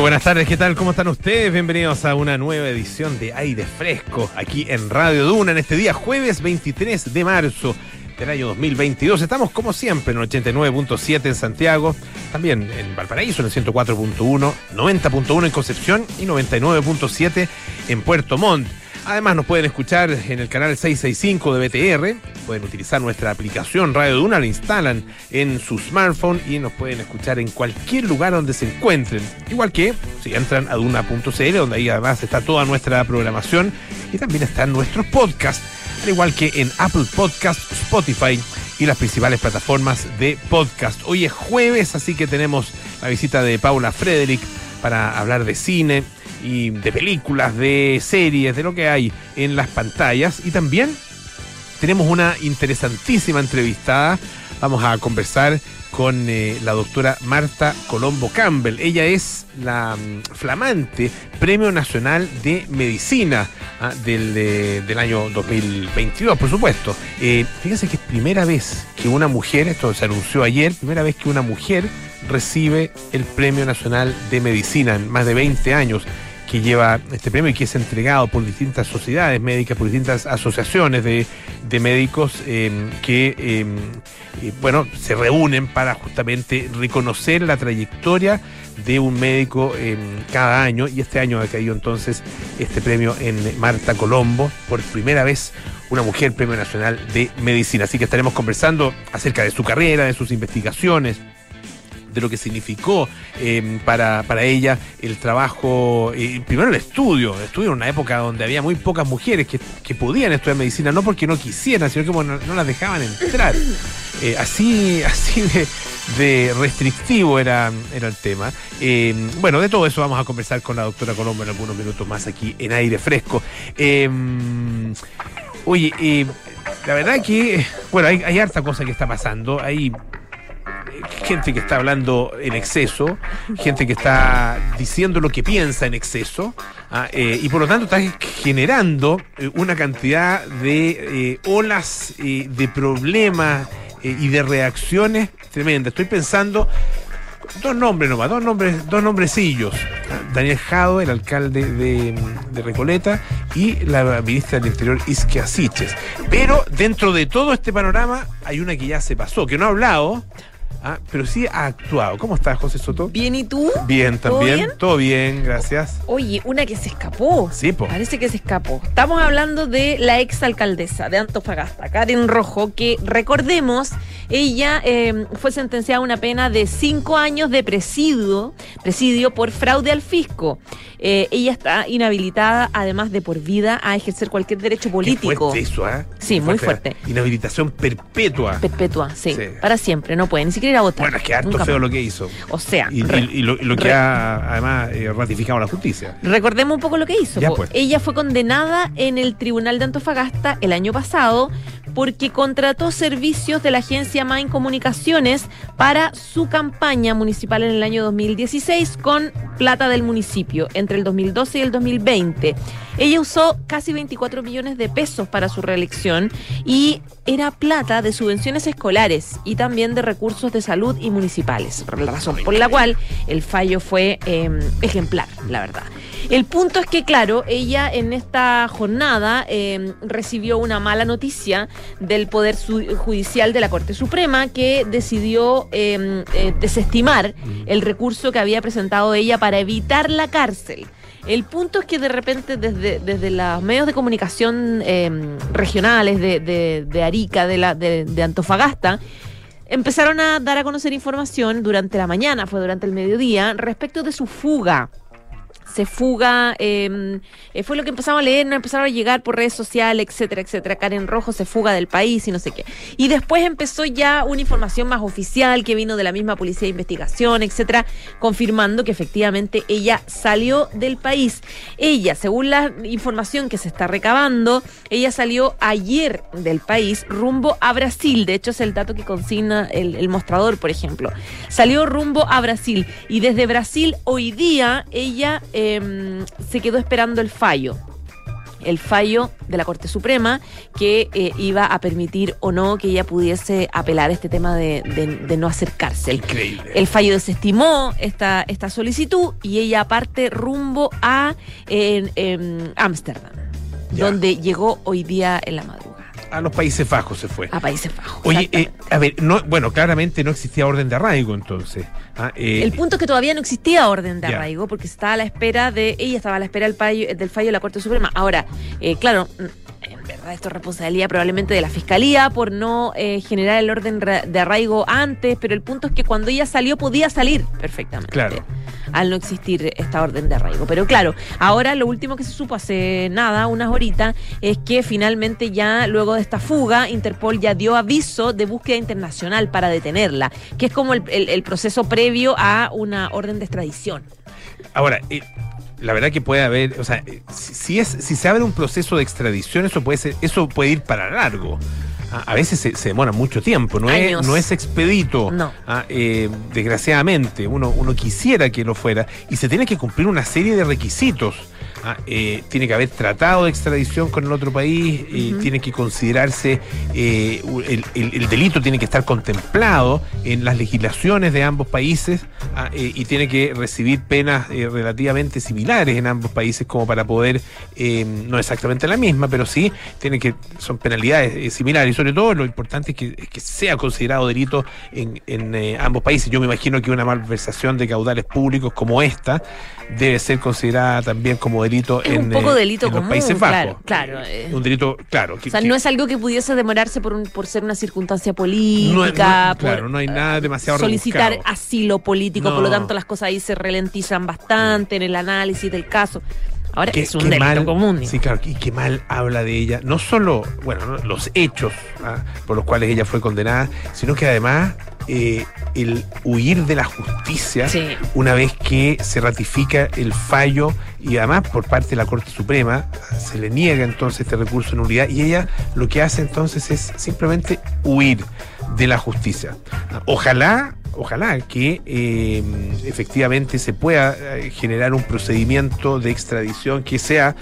Buenas tardes, ¿qué tal? ¿Cómo están ustedes? Bienvenidos a una nueva edición de Aire Fresco aquí en Radio Duna en este día jueves 23 de marzo del año 2022. Estamos como siempre en 89.7 en Santiago, también en Valparaíso en el 104.1, 90.1 en Concepción y 99.7 en Puerto Montt. Además nos pueden escuchar en el canal 665 de BTR, pueden utilizar nuestra aplicación Radio Duna, la instalan en su smartphone y nos pueden escuchar en cualquier lugar donde se encuentren. Igual que si entran a duna.cl, donde ahí además está toda nuestra programación y también están nuestros podcasts, al igual que en Apple Podcast, Spotify y las principales plataformas de podcast. Hoy es jueves, así que tenemos la visita de Paula Frederick para hablar de cine, y de películas, de series, de lo que hay en las pantallas. Y también tenemos una interesantísima entrevistada. Vamos a conversar con eh, la doctora Marta Colombo Campbell. Ella es la mm, flamante Premio Nacional de Medicina ah, del, eh, del, año 2022, por supuesto. Eh, fíjense que es primera vez que una mujer, esto se anunció ayer, primera vez que una mujer recibe el Premio Nacional de Medicina en más de 20 años que lleva este premio y que es entregado por distintas sociedades médicas, por distintas asociaciones de, médicos eh, que, eh, bueno, se reúnen para justamente reconocer la trayectoria de un médico eh, cada año y este año ha caído entonces este premio en Marta Colombo, por primera vez una mujer premio nacional de medicina. Así que estaremos conversando acerca de su carrera, de sus investigaciones, de lo que significó eh, para, para, ella el trabajo, eh, primero el estudio, estudio en una época donde había muy pocas mujeres que, que podían estudiar medicina, no porque no quisieran, sino que no, las dejaban entrar. Eh, así así de, restrictivo era, era el tema. bueno, de todo eso vamos a conversar con la doctora Colombo en algunos minutos más aquí en aire fresco. oye, la verdad que, bueno, hay, hay harta cosa que está pasando. Hay gente que está hablando en exceso, gente que está diciendo lo que piensa en exceso, ah, eh, y por lo tanto está generando eh, una cantidad de eh, olas de problemas y de reacciones tremendas. Estoy pensando dos nombres nomás, dos nombres, dos nombrecillos. Daniel Jado, el alcalde de, Recoleta, y la ministra del Interior Isquia Siches. Pero dentro de todo este panorama hay una que ya se pasó, que no ha hablado, Ah, pero sí ha actuado. ¿Cómo estás, José Soto? Bien, ¿y tú? Bien, también. ¿Todo bien? gracias. Oye, una que se escapó. Sí, po. Parece que se escapó. Estamos hablando de la exalcaldesa de Antofagasta, Karen Rojo, que recordemos, ella eh, fue sentenciada a una pena de cinco años de presidio, presidio por fraude al fisco. Eh, ella está inhabilitada, además de por vida, a ejercer cualquier derecho político. Qué eso, ¿eh? Sí, muy fuerte. Inhabilitación perpetua. Perpetua, sí, Para siempre, no puede ni siquiera ir a votar. Bueno, es que harto feo lo que hizo. O sea. Y, lo, que ha, además, eh, ratificado la justicia. Recordemos un poco lo que hizo. Pues. Ella fue condenada en el Tribunal de Antofagasta el año pasado porque contrató servicios de la agencia Main Comunicaciones para su campaña municipal en el año 2016 con plata del municipio entre el 2012 y el 2020. Ella usó casi 24 millones de pesos para su reelección y era plata de subvenciones escolares y también de recursos de salud y municipales, la razón por la cual el fallo fue em, ejemplar, la verdad. El punto es que, claro, ella en esta jornada em, recibió una mala noticia del Poder Judicial de la Corte Suprema que decidió em, eh, desestimar el recurso que había presentado ella para evitar la cárcel. El punto es que de repente desde, desde los medios de comunicación em, regionales de, Arica, de, la, de Antofagasta, empezaron a dar a conocer información durante la mañana, fue durante el mediodía, respecto de su fuga se fuga, em, eh, fue lo que empezamos a leer, no empezaron a llegar por redes sociales, etcétera, etcétera. Karen Rojo se fuga del país y no sé qué. Y después empezó ya una información más oficial que vino de la misma policía de investigación, etcétera, confirmando que efectivamente ella salió del país. Ella, según la información que se está recabando, ella salió ayer del país rumbo a Brasil. De hecho, es el dato que consigna el, mostrador, por ejemplo. Salió rumbo a Brasil y desde Brasil hoy día ella Em, se quedó esperando el fallo. el fallo de la Corte Suprema que eh, iba a permitir o no que ella pudiese apelar este tema de, de- de no. Increíble. El fallo desestimó esta, esta solicitud y ella parte rumbo a Ámsterdam, donde llegó hoy día en la madrugada, A los Países Bajos se fue. a Países Bajos. Oye, eh, a ver, no, bueno, claramente no existía orden de arraigo entonces. Ah, eh, El punto es que todavía no existía orden de arraigo porque estaba a la espera de, ella estaba a la espera del fallo, del fallo de la Corte Suprema. Ahora, eh, claro, mm, en verdad esto es responsabilidad probablemente de la Fiscalía por no eh, generar el orden de arraigo antes, pero el punto es que cuando ella salió podía salir perfectamente. Claro. Al no existir esta orden de arraigo. Pero claro, ahora lo último que se supo hace nada, unas horitas, es que finalmente ya luego de esta fuga, Interpol ya dio aviso de búsqueda internacional para detenerla, que es como el, proceso previo a una orden de extradición. Ahora, eh, la verdad que puede haber, o sea, eh, si es, si se abre un proceso de extradición, eso puede ser, eso puede ir para largo. A veces se, se demora mucho tiempo, no es, no es expedito. No. Ah, eh, desgraciadamente, uno, uno quisiera que lo fuera y se tiene que cumplir una serie de requisitos. Ah, eh, tiene que haber tratado de extradición con el otro país, eh, tiene que considerarse, eh, el, el- el delito tiene que estar contemplado en las legislaciones de ambos países ah, eh, y tiene que recibir penas relativamente similares en ambos países como para poder, no exactamente la misma, pero sí tiene que, son penalidades similares y sobre todo lo importante es que, es que sea considerado delito en, en, ambos países. Yo me imagino que una malversación de caudales públicos como esta debe ser considerada también como delito Es en, un poco eh, delito en los Países Bajos. claro, eh. Un delito, claro. que- O sea, que no es algo que pudiese demorarse por, un, por ser una circunstancia no- política, no- claro, por no hay nada demasiado solicitar rebuscado. asilo político, por lo No. tanto las cosas ahí se ralentizan bastante en el análisis del caso. Ahora Qué- es un delito mal, común. Sí, claro, y qué mal habla de ella. No solo, bueno, ¿no? los hechos ah, por los cuales ella fue condenada, sino que además eh, el huir de la justicia Sí. una vez que se ratifica el fallo y además por parte de la Corte Suprema se le niega entonces este recurso en nulidad y ella lo que hace entonces es simplemente huir de la justicia. Ojalá, ojalá que eh, efectivamente se pueda eh, generar un procedimiento de extradición que sea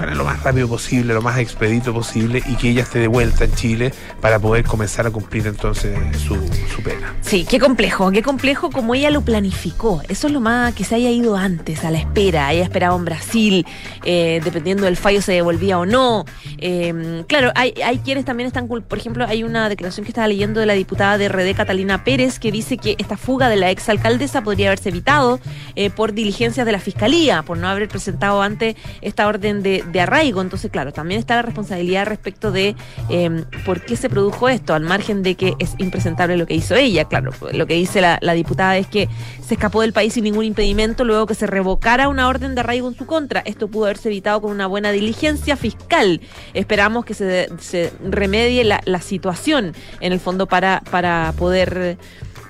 lo más rápido posible, lo más expedito posible y que ella esté de vuelta en Chile para poder comenzar a cumplir entonces su, pena. Sí, qué complejo, qué complejo como ella lo planificó. Eso es lo más que se haya ido antes, a la espera. Ella esperaba en Brasil, eh, dependiendo del fallo se devolvía o no. Eh, claro, hay, hay quienes también están, por ejemplo, hay una declaración que estaba leyendo de la diputada de RD, Catalina Pérez, que dice que esta fuga de la exalcaldesa podría haberse evitado eh, por diligencias de la fiscalía, por no haber presentado antes esta orden de, de arraigo. Entonces, claro, también está la responsabilidad respecto de eh, por qué se produjo esto, al margen de que es impresentable lo que hizo ella. Claro, lo que dice la, diputada es que se escapó del país sin ningún impedimento luego que se revocara una orden de arraigo en su contra. Esto pudo haberse evitado con una buena diligencia fiscal. Esperamos que se, se remedie la, la situación en el fondo para, para poder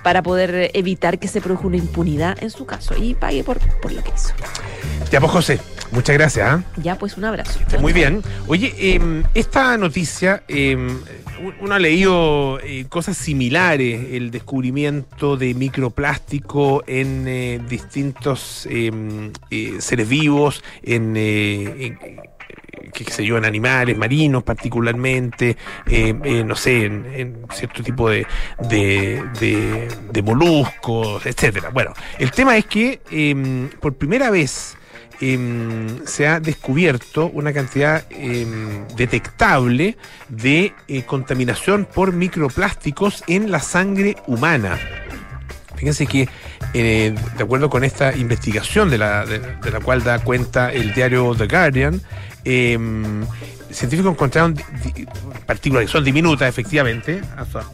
para poder evitar que se produzca una impunidad en su caso y pague por, por lo que hizo. Ya pues José, muchas gracias. ¿ah? Ya, pues un abrazo. Muy bien. Oye, eh, esta noticia, eh, uno ha leído eh, cosas similares, el descubrimiento de microplástico en eh, distintos eh, eh, seres vivos, en, en- qué sé yo, en animales marinos particularmente, eh, eh, no sé, en, en cierto tipo de, de, de- de moluscos, etcétera. Bueno, el tema es que eh, por primera vez em, se ha descubierto una cantidad em, detectable de eh, contaminación por microplásticos en la sangre humana. Fíjense que, eh, de acuerdo con esta investigación de la, de, de la cual da cuenta el diario The Guardian, em, científicos encontraron partículas que son diminutas, efectivamente,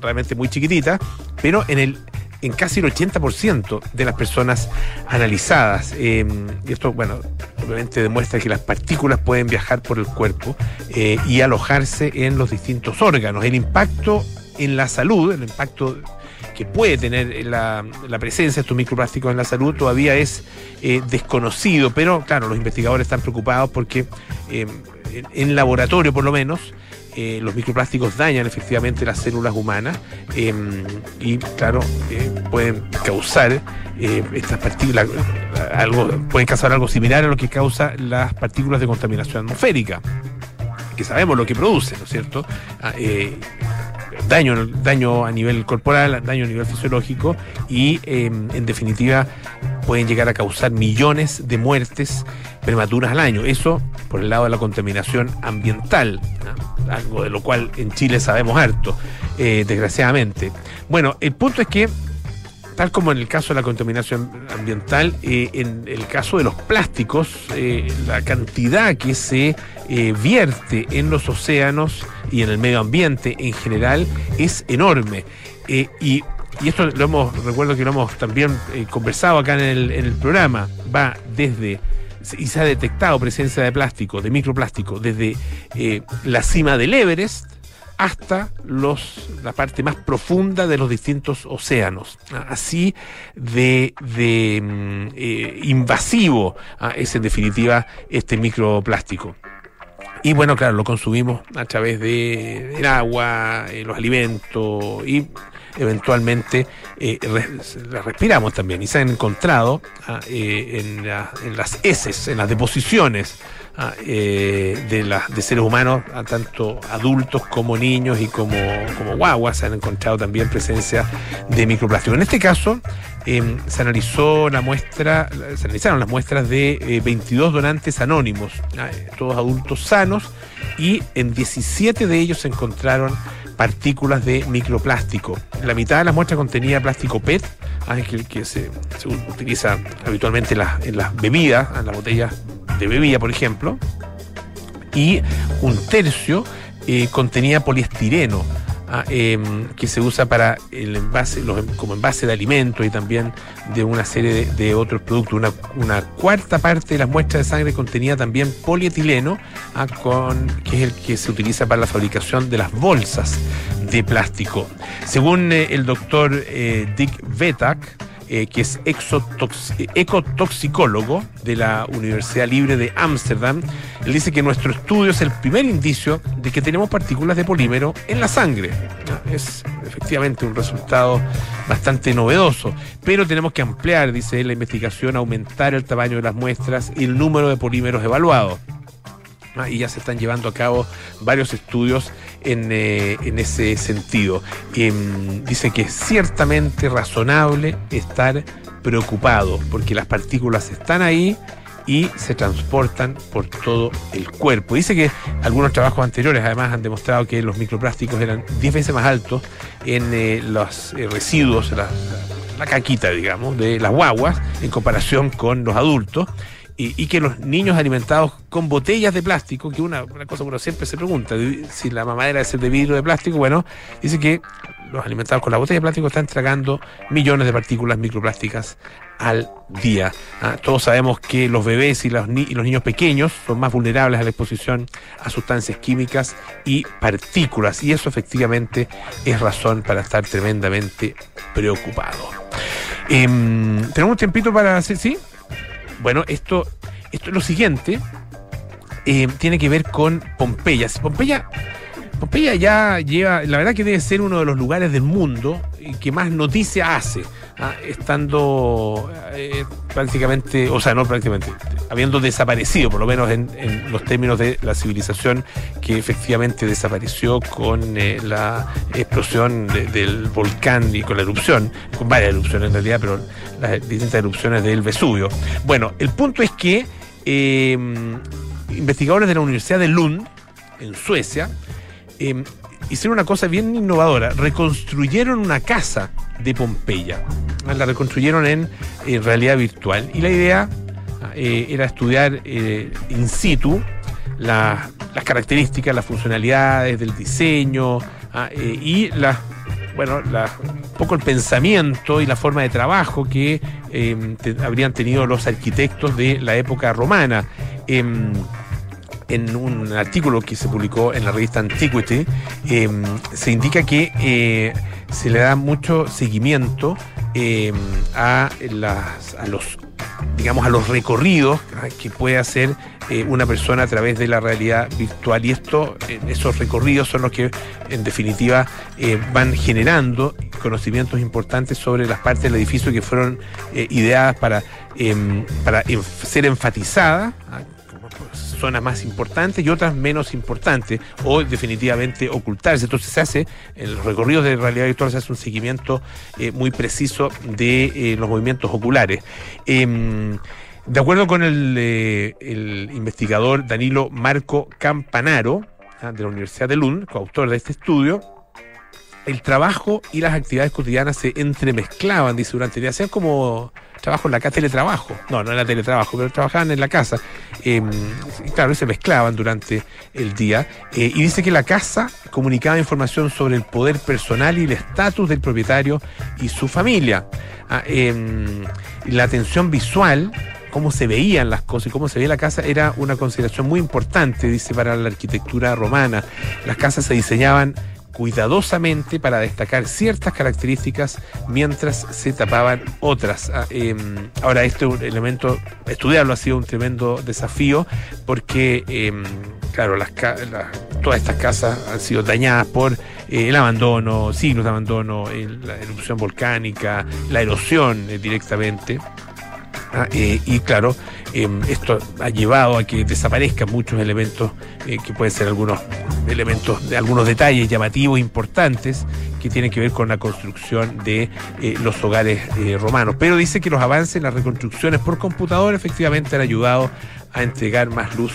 realmente muy chiquititas, pero en el en casi el 80% de las personas analizadas. Eh, y esto, bueno, obviamente demuestra que las partículas pueden viajar por el cuerpo eh, y alojarse en los distintos órganos. El impacto en la salud, el impacto que puede tener la, presencia de estos microplásticos en la salud todavía es eh, desconocido, pero claro, los investigadores están preocupados porque en, en laboratorio por lo menos eh, los microplásticos dañan efectivamente las células humanas em, y, claro, eh, pueden causar eh, estas partículas, algo, pueden causar algo similar a lo que causa las partículas de contaminación atmosférica, que sabemos lo que produce, ¿no es cierto? Ah, daño, daño a nivel corporal, daño a nivel fisiológico y em, en definitiva pueden llegar a causar millones de muertes prematuras al año. Eso por el lado de la contaminación ambiental, algo de lo cual en Chile sabemos harto, eh, desgraciadamente. Bueno, el punto es que tal como en el caso de la contaminación ambiental, eh, en el caso de los plásticos, eh, la cantidad que se vierte en los océanos y en el medio ambiente en general es enorme. y y esto lo hemos, recuerdo que lo hemos también conversado acá en el, programa, va desde, y se ha detectado presencia de plástico, de microplástico, desde eh, la cima del Everest hasta los, la parte más profunda de los distintos océanos. Así de, de mm, eh, invasivo ah, es en definitiva este microplástico. Y bueno, claro, lo consumimos a través de el agua, los alimentos y eventualmente eh, las respiramos también y se han encontrado ah, eh, en, las heces, en las deposiciones ah, eh, de, de seres humanos, tanto adultos como niños y como, como guaguas, se han encontrado también presencia de microplástico. En este caso, em, se analizó la muestra, se analizaron las muestras de 22 donantes anónimos, ah, todos adultos sanos, y en 17 de ellos se encontraron partículas de microplástico. La mitad de las muestras contenía plástico PET, ah, que, se, utiliza habitualmente en las, bebidas, en las botellas de bebida, por ejemplo, y un tercio eh, contenía poliestireno Em, que se usa para el envase, como envase de alimentos y también de una serie de, otros productos. Una, una, cuarta parte de las muestras de sangre contenía también polietileno, ah, con, que es el que se utiliza para la fabricación de las bolsas de plástico. Según eh, el doctor eh, Dick Vetak, eh, que es ecotoxicólogo de la Universidad Libre de Ámsterdam. Él dice que nuestro estudio es el primer indicio de que tenemos partículas de polímero en la sangre. Es efectivamente un resultado bastante novedoso, pero tenemos que ampliar, dice él, la investigación, aumentar el tamaño de las muestras y el número de polímeros evaluados. Ah, y ya se están llevando a cabo varios estudios en, eh, ese sentido. Em, dice que es ciertamente razonable estar preocupado porque las partículas están ahí y se transportan por todo el cuerpo. Dice que algunos trabajos anteriores además han demostrado que los microplásticos eran 10 veces más altos en eh, los eh, residuos, la, la, caquita, digamos, de las guaguas en comparación con los adultos y, que los niños alimentados con botellas de plástico, que una, una cosa que uno siempre se pregunta, si la mamadera es de vidrio de plástico, bueno, dice que los alimentados con la botella de plástico están tragando millones de partículas microplásticas al día. ¿ah? Todos sabemos que los bebés y los, y los, niños pequeños son más vulnerables a la exposición a sustancias químicas y partículas, y eso efectivamente es razón para estar tremendamente preocupado. Em, ¿Tenemos un tiempito para hacer, sí? Bueno, esto, esto es lo siguiente. Eh, tiene que ver con Pompeya. Pompeya, Pompeya ya lleva, la verdad que debe ser uno de los lugares del mundo que más noticia hace, ¿ah? estando eh, prácticamente, o sea, no prácticamente, habiendo desaparecido, por lo menos en, los términos de la civilización que efectivamente desapareció con eh, la explosión del volcán y con la erupción, con varias erupciones en realidad, pero las distintas erupciones del Vesubio. Bueno, el punto es que eh, investigadores de la Universidad de Lund, en Suecia, eh, hicieron una cosa bien innovadora. Reconstruyeron una casa de Pompeya. La reconstruyeron en, realidad virtual. Y la idea eh, era estudiar in situ las características, las funcionalidades del diseño ah, y las bueno, un poco el pensamiento y la forma de trabajo que em, habrían tenido los arquitectos de la época romana. Em, en un artículo que se publicó en la revista Antiquity, em, se indica que eh, se le da mucho seguimiento a, las, a los recorridos que puede hacer eh, una persona a través de la realidad virtual. Y esto, esos recorridos son los que, en definitiva, eh, van generando conocimientos importantes sobre las partes del edificio que fueron ideadas para, em, ser enfatizadas ¿ah? Zonas más importantes y otras menos importantes o definitivamente ocultarse. Entonces se hace, en los recorridos de realidad virtual se hace un seguimiento muy preciso de los movimientos oculares. Em, de acuerdo con eh, el, investigador Danilo Marco Campanaro, ah, de la Universidad de Lund, coautor de este estudio, el trabajo y las actividades cotidianas se entremezclaban, dice durante el día. Hacían como trabajo en la casa, teletrabajo. No, no era teletrabajo, pero trabajaban en la casa. Y claro, se mezclaban durante el día. Eh, y dice que la casa comunicaba información sobre el poder personal y el estatus del propietario y su familia. Ah, em, la atención visual cómo se veían las cosas y cómo se veía la casa era una consideración muy importante, dice, para la arquitectura romana. Las casas se diseñaban cuidadosamente para destacar ciertas características mientras se tapaban otras. Ah, em, ahora, este elemento, estudiarlo ha sido un tremendo desafío porque, em, claro, las, todas estas casas han sido dañadas por eh, el abandono, siglos de abandono, la erupción volcánica, la erosión eh, directamente. Ah, eh, y claro, em, esto ha llevado a que desaparezcan muchos elementos, eh, que pueden ser algunos elementos, algunos detalles llamativos importantes que tienen que ver con la construcción de eh, los hogares romanos. Pero dice que los avances en las reconstrucciones por computador efectivamente han ayudado a entregar más luz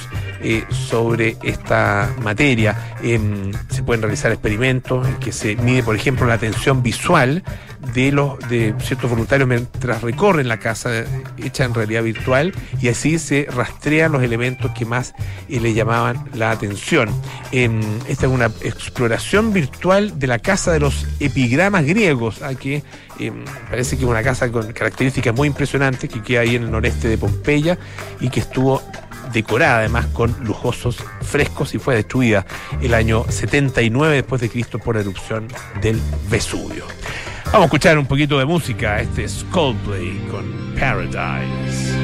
sobre esta materia. Em, se pueden realizar experimentos en que se mide, por ejemplo, la atención visual de los de ciertos voluntarios mientras recorren la casa hecha en realidad virtual y así se rastrean los elementos que más eh, le llamaban la atención. esta es una exploración virtual de la casa de los epigramas griegos, a que em, parece que es una casa con características muy impresionantes que queda ahí en el noreste de Pompeya y que estuvo decorada además con lujosos frescos y fue destruida el año 79 después de Cristo por erupción del Vesubio. Vamos a escuchar un poquito de música. Este es Coldplay con Paradise.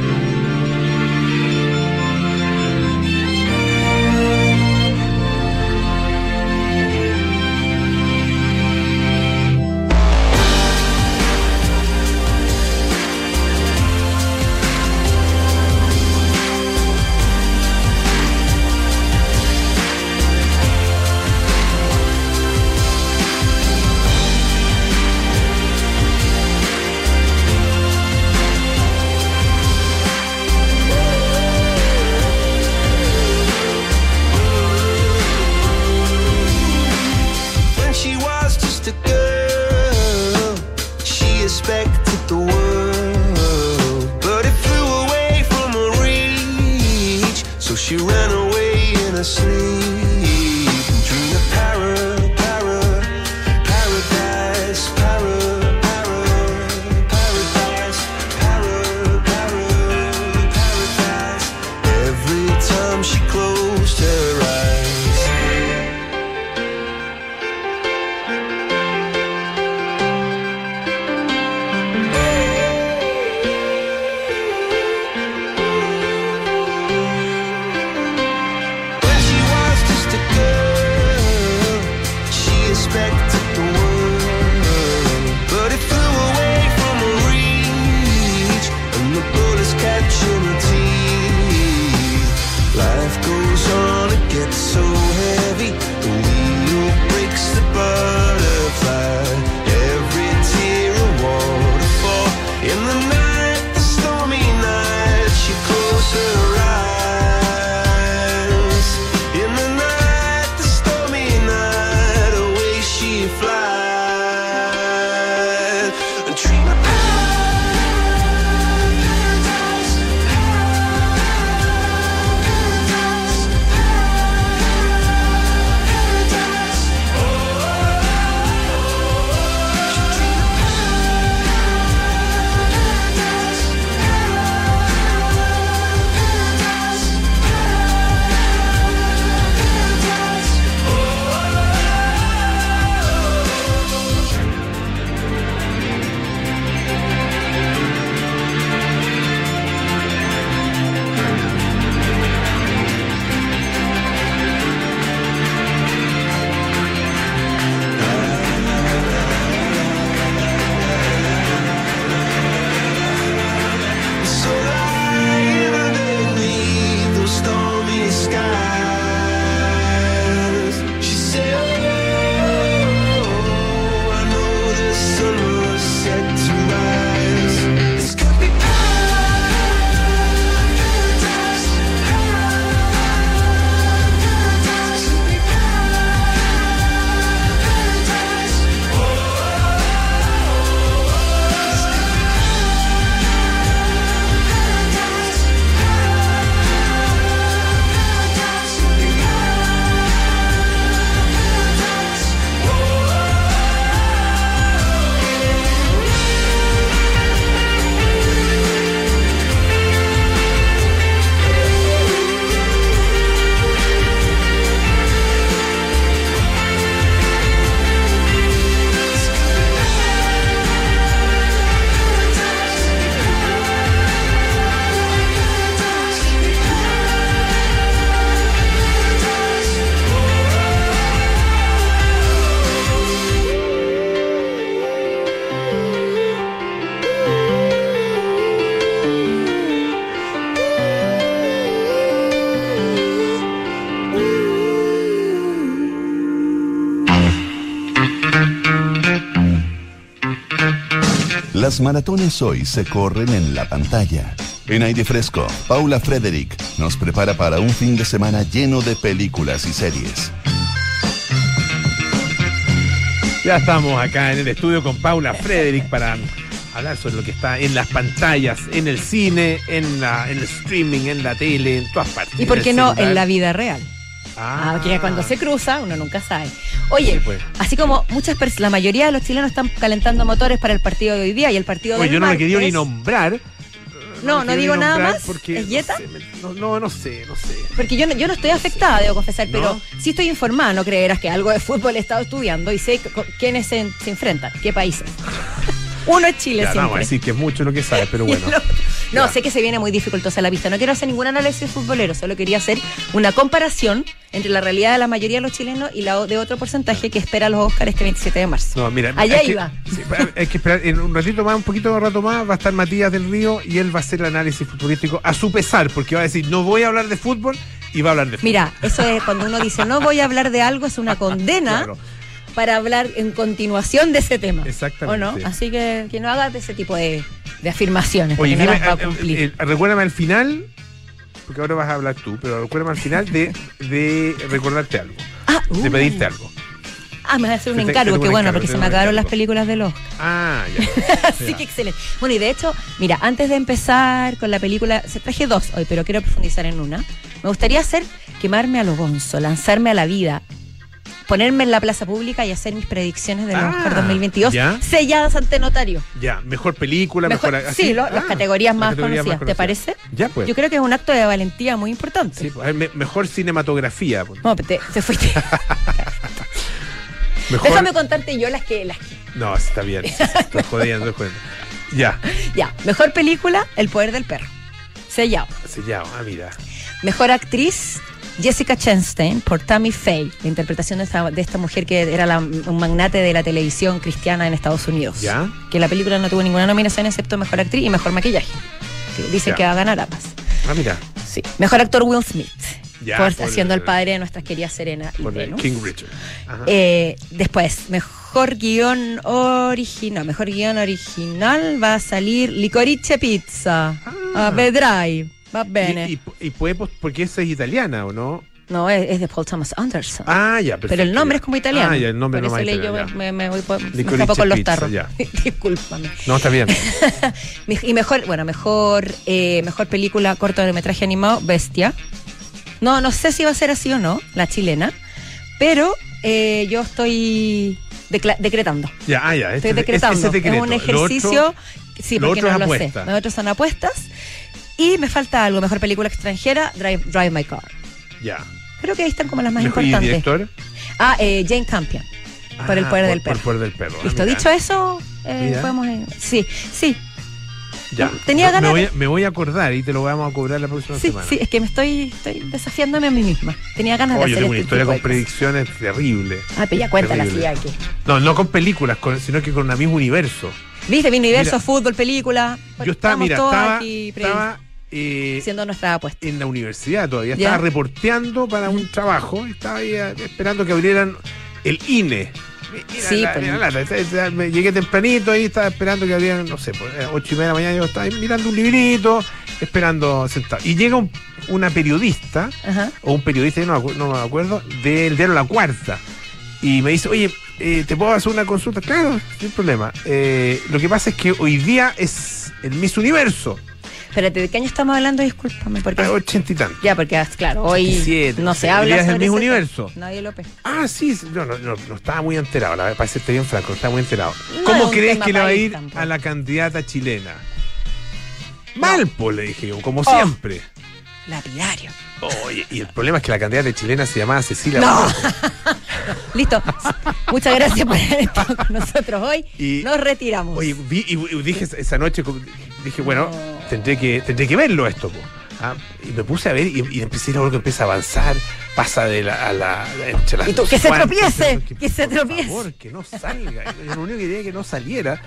Las maratones hoy se corren en la pantalla. En aire fresco, Paula Frederick nos prepara para un fin de semana lleno de películas y series. Ya estamos acá en el estudio con Paula Frederick para hablar sobre lo que está en las pantallas, en el cine, en, la, en el streaming, en la tele, en todas partes. ¿Y por qué no celular. en la vida real? Ah, Ah, que cuando se cruza uno nunca sabe. Oye, Sí, pues. así como muchas personas, la mayoría de los chilenos están calentando motores para el partido de hoy día y el partido Oye, del yo no me quería ni nombrar. No, no digo nada más. Porque, ¿Es Yeta? No, sé, no, no, no sé, no sé. Porque yo no, yo no estoy afectada, debo confesar, pero ¿No? sí estoy informada, no creerás que algo de fútbol he estado estudiando y sé quiénes se, se enfrentan, qué países. Uno es Chile Ya, no siempre. vamos a decir que es mucho lo que sabes, pero bueno. No, sé que se viene muy dificultosa la vista. No quiero hacer ningún análisis futbolero, solo quería hacer una comparación entre la realidad de la mayoría de los chilenos y la de otro porcentaje que espera los Oscars este 27 de marzo. No, mira, Allá que- iba. hay que esperar en un ratito más, un poquito de rato más, va a estar Matías del Río y él va a hacer el análisis futbolístico a su pesar, porque va a decir, no voy a hablar de fútbol y va a hablar de fútbol. Mira, eso es cuando uno dice no voy a hablar de algo, es una condena Claro. para hablar en continuación de ese tema. Exactamente. ¿O no? Así que que no hagas de ese tipo de, de afirmaciones, Oye, no dime, a eh, cumplir. eh, eh, recuérdame al final, porque ahora vas a hablar tú, pero recuérdame al final de, de recordarte algo, ah, de uh. pedirte algo. Ah, me vas a hacer un Te- encargo, un bueno, encargo, porque se me acabaron las películas de los Ah, ya. Así Ya. que excelente. Bueno, y de hecho, mira, antes de empezar con la película, se traje dos hoy, pero quiero profundizar en una. Me gustaría hacer quemarme a lo gonzo, lanzarme a la vida, ponerme en la plaza pública y hacer mis predicciones del Ah, Oscar 2022 ya. selladas ante notario. Ya, mejor película, Mejor- mejor. así. sí, lo- las Ah, categorías más categorías conocidas. ¿Te parece? Ya, pues. Yo creo que es un acto de valentía muy importante. Sí, pues, me- mejor cinematografía. pues. No, te, te fuiste. Mejor... Déjame contarte yo las que, las que. No, está bien. Estoy jodiendo, estoy jodiendo. Ya, Ya, mejor película, El poder del perro. Sellado. sellado. Ah, mira. Mejor actriz, Jessica Chastain por Tammy Faye, la interpretación de esta, de esta mujer que era la- un magnate de la televisión cristiana en Estados Unidos. Ya. Que la película no tuvo ninguna nominación excepto mejor actriz y mejor maquillaje. Ya. que va a ganar ambas. Ah, mira. Sí. Mejor actor Will Smith. Ya, por, por- haciendo el padre de nuestras queridas Serena y Venus. King Richard. Eh, después, mejor guion original. Mejor guion original va a salir Licorice Pizza. Ah. A Vedrai. Va bene. y, y, y puede, porque esa es italiana, ¿o no? No, es, es de Paul Thomas Anderson. Ah, ya, perfecto. Pero el nombre ya. es como italiano. Ah, ya, el nombre Por no eso yo italiano, ya. me, me voy por, me con los tarros. Discúlpame. No, está bien. Y mejor, bueno, mejor, eh, mejor película cortometraje animado, Bestia. No, no sé si va a ser así o no, la chilena, pero eh, yo estoy decretando. Ya, ah, ya. Estoy este- decretando. ese Es un ejercicio. otro- sí, porque no es lo sé. Los otros son apuestas. Y me falta algo, mejor película extranjera, Drive, Drive My Car. ya. Creo que ahí están como las más Mejor- ¿Y importantes. director? Ah, eh, Jane Campion. Por el Ah, poder del Por perro. el poder del perro. Listo, dicho eso, eh, podemos. eh, sí, sí, Ya. tenía ganas Me voy, de- a, me voy a acordar y te lo vamos a cobrar la próxima sí, semana. sí, es que me estoy, estoy desafiándome a mí misma. Tenía ganas de yo hacer tengo una este historia tipo con predicciones terribles. Ah, pero ya cuéntala así Terrible. aquí. No, no con películas, con- sino que con el mismo universo. ¿Viste? Mi universo, Mira, fútbol, película. Yo estaba, mira, estaba, aquí estaba eh, nuestra apuesta. en la universidad todavía, Ya. estaba reporteando para un trabajo, estaba ahí eh, esperando que abrieran el INE. Mira, Sí, la- mira, me llegué tempranito ahí, estaba esperando que abrieran, no sé, pues, eh, ocho y media de la mañana, yo estaba ahí mirando un librito, esperando sentado. Y llega un- una periodista, Ajá. o un periodista, yo no, no me acuerdo, del diario La Cuarta. Y me dice, oye, eh, ¿te puedo hacer una consulta? Claro, sin problema. Eh, lo que pasa es que hoy día es el Miss Universo, Espérate, ¿de qué año estamos hablando? Discúlpame, porque. a ochenta y tantos. Ya, porque, claro, hoy 87, no se habla día es el sobre mismo ese universo. Nadie lo pe. Ah, sí, no, no, no, no estaba muy enterado, la para serte bien franco, no estaba muy enterado. No ¿Cómo crees que le va a ir tampoco. a la candidata chilena? Mal, pues, le dije yo, como Oh. siempre. Lapidario. Oye, y el problema es que la candidata chilena se llamaba Cecilia No. Listo. Muchas gracias por haber estado con nosotros hoy. Y- Nos retiramos. Oye, vi, y, y dije esa- noche, dije, bueno, No. tendré que, tendré que verlo esto. po. Ah, y me puse a ver y, y empecé a ver que empieza a avanzar, pasa de la, a la, entre las Y tú, dos que se tropiece, que, que se por tropiece. favor, que no salga. Yo lo único que quería que no saliera.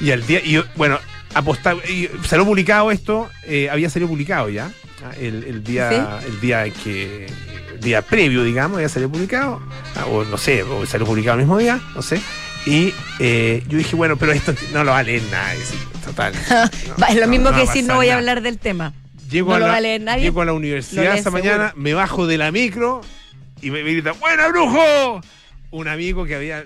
Y al día, y bueno, apostar, y salió publicado esto, eh, había salido publicado ya, ah, el, el día, el día en que, día previo, digamos, había salido publicado, ah, o no sé, o salió publicado el mismo día, no sé. Y eh, yo dije, bueno, pero esto no lo vale nadie. sí, Total. No, es lo no, mismo no que va a decir no voy a nada. hablar del tema. Llego, no a lo la, va a leer nadie. llego a la universidad seguro. mañana, me bajo de la micro y me grita, ¡Buena, brujo! Un amigo que había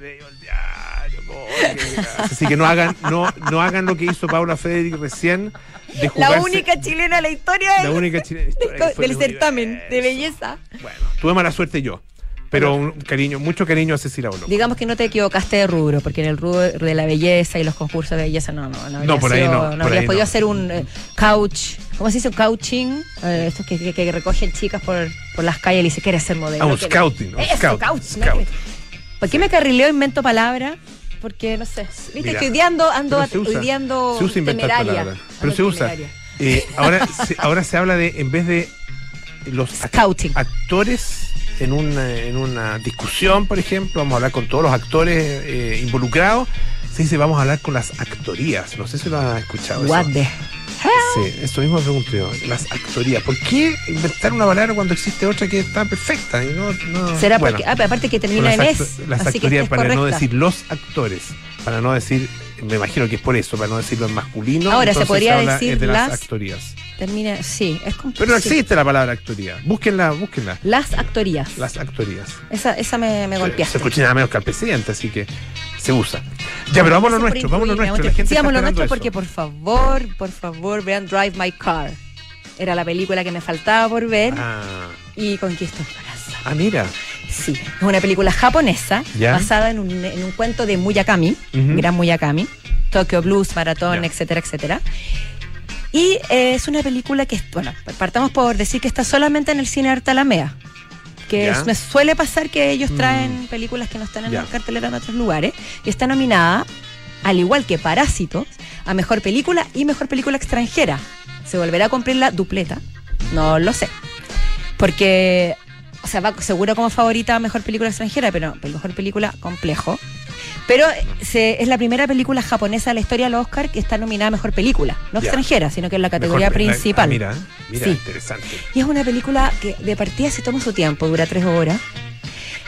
Así que no hagan, no, no hagan lo que hizo Paula Frederick recién. De La única chilena de la historia la del, única chilena historia del certamen de belleza. Bueno, tuve mala suerte yo. Pero un cariño, mucho cariño a Cecilia Olo. Digamos que no te equivocaste de rubro, porque en el rubro de la belleza y los concursos de belleza no, no, no, habría por ahí no, por habrías ahí podido no. hacer un eh, couch, ¿cómo se dice? Un couching, eh, estos que, que, que recogen chicas por, por las calles y dice, ¿quieres ser modelo? Ah, un ¿Quieres-?" scouting, un Eso, scout, couch, scout. ¿no? ¿Por qué me carrileo invento palabras? Porque, no sé, viste Mira, que hoy día ando, ando, se usa, hoy día ando se usa inventar temeraria. palabras. Pero se usa. Eh, ahora, se, ahora se habla de, en vez de los Scouting. actores en una, en una discusión, por ejemplo, vamos a hablar con todos los actores eh, involucrados, se dice vamos a hablar con las actorías. No sé si lo has escuchado. eso. What the Sí, eso mismo me pregunto yo. Las actorías. ¿Por qué inventar una palabra cuando existe otra que está perfecta? Y no, no- Será bueno, porque, ah, aparte que termina en es, las así actorías para no decir los actores, para no decir, me imagino que es por eso, para no decirlo en masculino. Ahora, se podría decir de las, las- actorías. Termina, sí, es compl- Pero no sí. existe la palabra actoría. Búsquenla, búsquenla. Las actorías. Las actorías. Esa, esa me, me Se, golpeaste. se escucha nada menos que al presidente, así que se usa. Ya, pero por nuestro, incluirme, nuestro. La gente Sí, esperando nuestro porque por favor, por favor, vean Drive My Car. Era la película que me faltaba por ver Ah, y conquistó mi corazón. ah, mira. Sí, es una película japonesa Ya. basada en un, en un cuento de Murakami, Ujú. gran Murakami, Tokyo Blues, Maratón, Ya. etcétera, etcétera. Y eh, es una película que, bueno, partamos por decir que está solamente en el cine Arte Alamea. Que es- me suele pasar que ellos Mm. traen películas que no están en Ya. la cartelera en otros lugares. Y está nominada, al igual que Parásitos, a Mejor Película y Mejor Película Extranjera. ¿Se volverá a cumplir la dupleta? No lo sé. Porque, o sea, va seguro como favorita a Mejor Película Extranjera, pero Mejor Película Complejo. Pero eh, se- es la primera película japonesa de la historia del Oscar que está nominada a Mejor Película. No extranjera, sino que en la categoría Mejor- principal. ah, mira, mira, Sí. interesante. Y es una película que de partida se toma su tiempo, dura tres horas.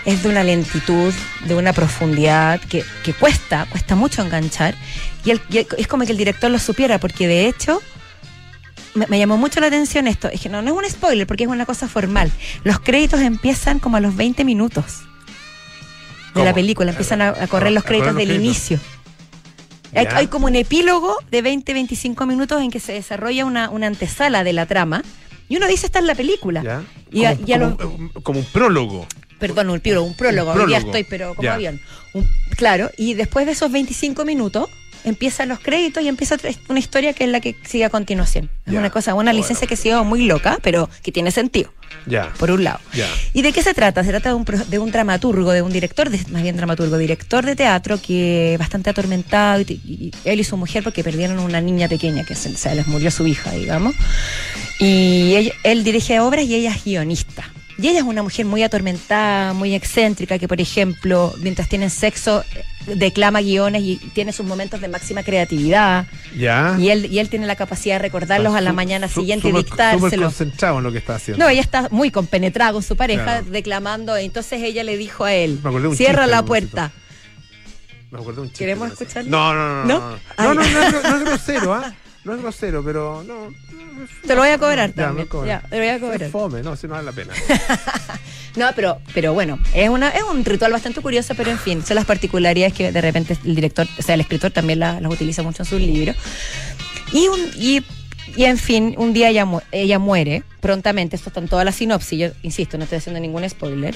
Es de una lentitud, de una profundidad que, que cuesta, cuesta mucho enganchar. Y, el- y el- es como que el director lo supiera, porque de hecho me, me llamó mucho la atención esto. Es que no, no es un spoiler, porque es una cosa formal. Los créditos empiezan como a los 20 minutos de la película. Empiezan a, a correr los créditos correr los del créditos. inicio. Hay, como un epílogo de 20-25 minutos en que se desarrolla una, una antesala de la trama. Y uno dice, esta es la película. ¿Ya? Y a- como, y a como lo- un, como un prólogo. Perdón, un prólogo, un prólogo. Un Hoy día prólogo. estoy, pero como Ya. avión. Un- claro, y después de esos 25 minutos empiezan los créditos y empieza una historia que es la que sigue a continuación. Es una cosa, una Bueno. licencia que ha sido muy loca, pero que tiene sentido, Ya. por un lado. ¿Y de qué se trata? Se trata de un, de un dramaturgo, de un director, de- más bien dramaturgo, director de teatro que bastante atormentado, y, te- y él y su mujer porque perdieron una niña pequeña que se, se les murió su hija, digamos. Y él, él dirige obras y ella es guionista. Y ella es una mujer muy atormentada, muy excéntrica, que por ejemplo, mientras tienen sexo, declama guiones y tiene sus momentos de máxima creatividad. Ya. Y él, y él tiene la capacidad de recordarlos a la. Su- mañana su- siguiente y Súper dictárselos. concentrado en lo que está haciendo. No, ella está muy compenetrada con su pareja, Claro. declamando. Entonces ella le dijo a él: Cierra chiste la puerta. Me acuerdo un chiste ¿Queremos escucharlo? No, no, no. ¿No? No, no, no, no, no, es gro- no es grosero, ¿ah? No es grosero, pero no. Te lo voy a cobrar Ya, también. Ya, te lo voy a cobrar. fome, no, si no vale la pena. No, pero, pero bueno, es una es un ritual bastante curioso, pero en fin, son las particularidades que de repente el director, o sea, el escritor también la- las utiliza mucho en sus libros. Y, un, y, y en fin, un día ella, mu- ella muere prontamente, esto está en toda la sinopsis, yo insisto, no estoy haciendo ningún spoiler.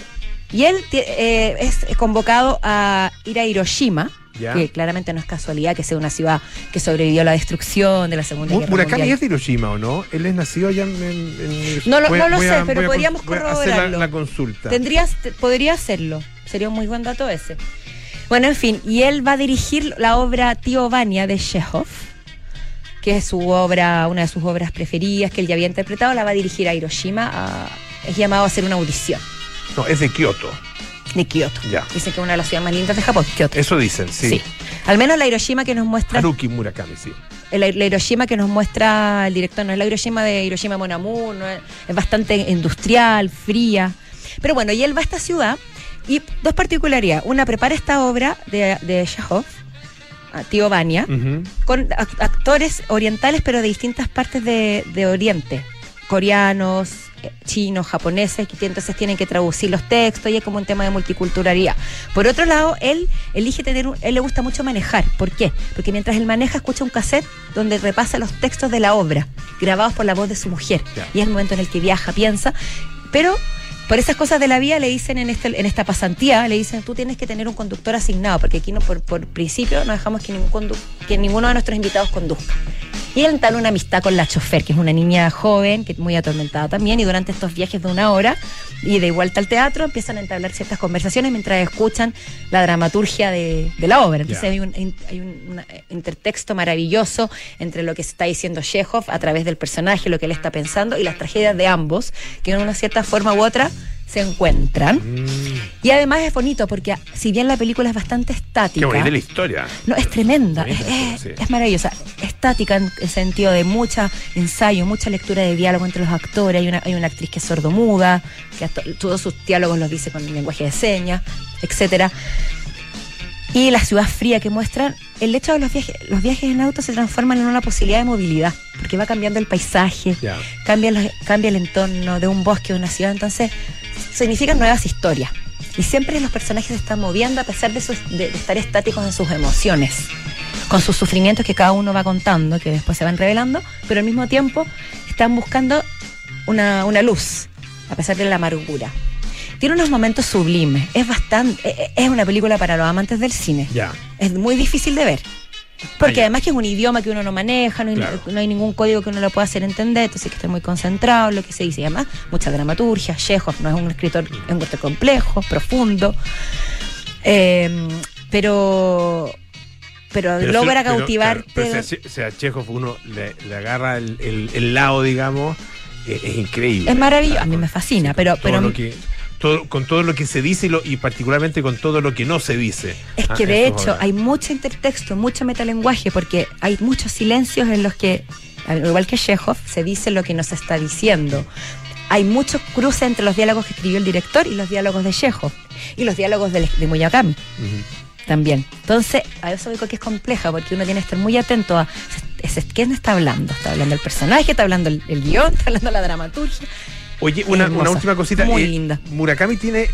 Y él eh, es convocado a ir a Hiroshima, Ya. que claramente no es casualidad que sea una ciudad que sobrevivió a la destrucción de la Segunda Guerra Murakami Mundial. es de Hiroshima, ¿o no? Él es nacido allá en. en- No lo- voy no lo sé, a- pero podríamos hacer la, corroborarlo. la consulta. Tendrías, te- podría hacerlo. Sería un muy buen dato ese. Bueno, en fin, y él va a dirigir la obra Tío Vania de Chekhov, que es su obra, una de sus obras preferidas que él ya había interpretado, la va a dirigir a Hiroshima. a- es llamado a hacer una audición No, es de Kioto. De Kioto. Ya. Dicen que es una de las ciudades más lindas de Japón, Kioto. Eso dicen, sí. Sí. Al menos la Hiroshima que nos muestra Haruki Murakami, sí. la, la Hiroshima que nos muestra el director no es la Hiroshima de Hiroshima Mon Amour, no es, es bastante industrial, fría. Pero bueno, y él va a esta ciudad Y dos particularidades. Una, prepara esta obra de, de Chekhov, a Tío Vania, Ujú. con ac- actores orientales, pero de distintas partes de, de Oriente. Coreanos, chinos, japoneses, que entonces tienen que traducir los textos y es como un tema de multiculturalidad. Por otro lado, él elige tener un, él le gusta mucho manejar. ¿Por qué? Porque mientras él maneja, escucha un cassette donde repasa los textos de la obra, grabados por la voz de su mujer. Y es el momento en el que viaja, piensa. Pero por esas cosas de la vida le dicen en, este, en esta pasantía, le dicen, tú tienes que tener un conductor asignado, porque aquí no, por, principio no dejamos que, ningún que ninguno de nuestros invitados conduzca. Y él entabla una amistad con la chofer, que es una niña joven, que muy atormentada también, y durante estos viajes de una hora, y de vuelta al teatro, empiezan a entablar ciertas conversaciones mientras escuchan la dramaturgia de, de la obra. Entonces hay un, hay un una- intertexto maravilloso entre lo que se está diciendo Chekhov a través del personaje, lo que él está pensando, y las tragedias de ambos, que en una cierta forma u otra se encuentran. Mm, Y además es bonito porque si bien la película es bastante Qué estática, bonita la historia. no, es tremenda, es, sí. es- es maravillosa, estática en el sentido de mucha ensayo, mucha lectura de diálogo entre los actores, hay una, hay una actriz que es sordomuda, que hasta- todos sus diálogos los dice con lenguaje de señas, etcétera. Y la ciudad fría que muestran, el hecho de los viajes, los viajes en auto se transforman en una posibilidad de movilidad, porque va cambiando el paisaje, cambia, los- cambia el entorno de un bosque, de una ciudad, entonces significan nuevas historias. Y siempre los personajes se están moviendo a pesar de, sus- de- de estar estáticos en sus emociones, con sus sufrimientos que cada uno va contando, que después se van revelando, pero al mismo tiempo están buscando una, una luz, a pesar de la amargura. Tiene unos momentos sublimes, es bastante, eh, es una película para los amantes del cine Ya. es muy difícil de ver. Porque además que es un idioma que uno no maneja, no hay, no hay ningún código que uno lo pueda hacer entender, entonces hay que estar muy concentrado en lo que se dice. Y además, mucha dramaturgia, Chekhov no es un escritor, es un escritor complejo, profundo, eh, pero, pero, Pero logra si- pero, cautivarte. claro, pero si, a Che- si a Chekhov uno le, le agarra el, el- el lado, digamos, eh, es increíble. Es maravilloso, Claro, a mí me con- fascina, pero- pero- que- todo- con todo lo que se dice y, lo- y particularmente con todo lo que no se dice. Es Ah, que de hecho hay mucho intertexto, mucho metalenguaje, porque hay muchos silencios en los que, al igual que Chekhov, se dice lo que nos está diciendo. Hay muchos cruces entre los diálogos que escribió el director y los diálogos de Chekhov. Y los diálogos de, de también. Entonces, a eso digo que es compleja, porque uno tiene que estar muy atento a quién está hablando. Está hablando el personaje, está hablando el, el guion, está hablando la dramaturgia. Oye, una, última cosita. muy eh, linda. Murakami tiene,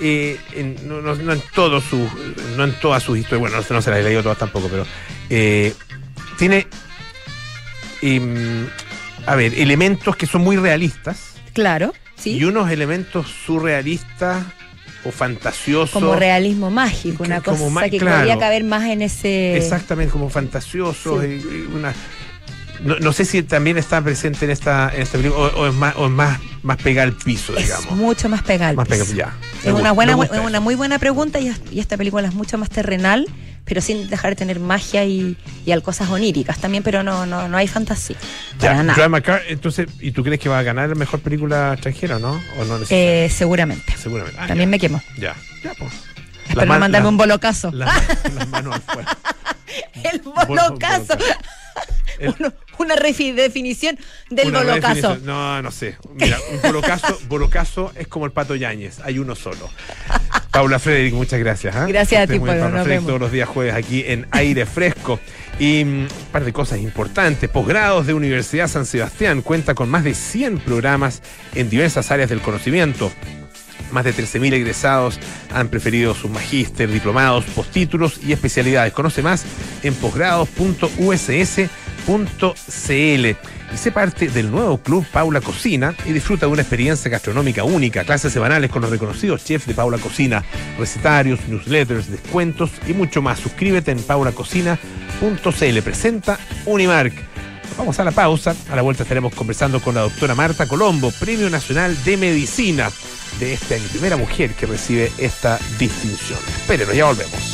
eh, en- no, no- no en todos sus, no en todas sus historias, bueno, no, no se las he leído todas tampoco, pero eh, tiene, em, a ver, elementos que son muy realistas Claro, sí. y unos elementos surrealistas o fantasiosos. como realismo mágico, Que- una cosa como que claro. podría caber más en ese... Exactamente, como fantasiosos. Sí. una, no, no sé si también está presente en esta, en esta película o, o es más, o es más, más pegada al piso, Es digamos. mucho más pegada al Más piso. ya. Es una buena, gusta una eso. muy buena pregunta y, y esta película es mucho más terrenal, pero sin dejar de tener magia y, y al- cosas oníricas también, pero no, no, no hay fantasía. Ya, nada. Joan McCarthy, entonces, ¿y tú crees que va a ganar la mejor película extranjera, no? ¿O no? Eh, seguramente. Seguramente. Ah, También ya, me quemo. Ya, ya, pues. Espero no man- mandarme un bolocazo. Las, las manos afuera. El bolocazo. El- una refi- definición del Una bolocazo. redefinición. No, no sé. Mira, un bolocazo, bolocazo es como el pato Yáñez, hay uno solo. Paula Frederick, muchas gracias. ¿ah? Gracias a estés ti, Paula nos vemos. todos los días jueves aquí en Aire Fresco. Y mm, un par de cosas importantes. Posgrados de Universidad San Sebastián cuenta con más de 100 programas en diversas áreas del conocimiento. Más de 13.000 egresados han preferido sus magíster, diplomados, postítulos y especialidades. Conoce más en posgrados.uss.cl y sé parte del nuevo club Paula Cocina y disfruta de una experiencia gastronómica única, clases semanales con los reconocidos chefs de Paula Cocina, recetarios, newsletters, descuentos y mucho más. Suscríbete en paulacocina.cl. Presenta Unimark. Vamos a la pausa. A la vuelta estaremos conversando con la doctora Marta Colombo, Premio Nacional de Medicina de este año. Primera mujer que recibe esta distinción. Espérenos, ya volvemos.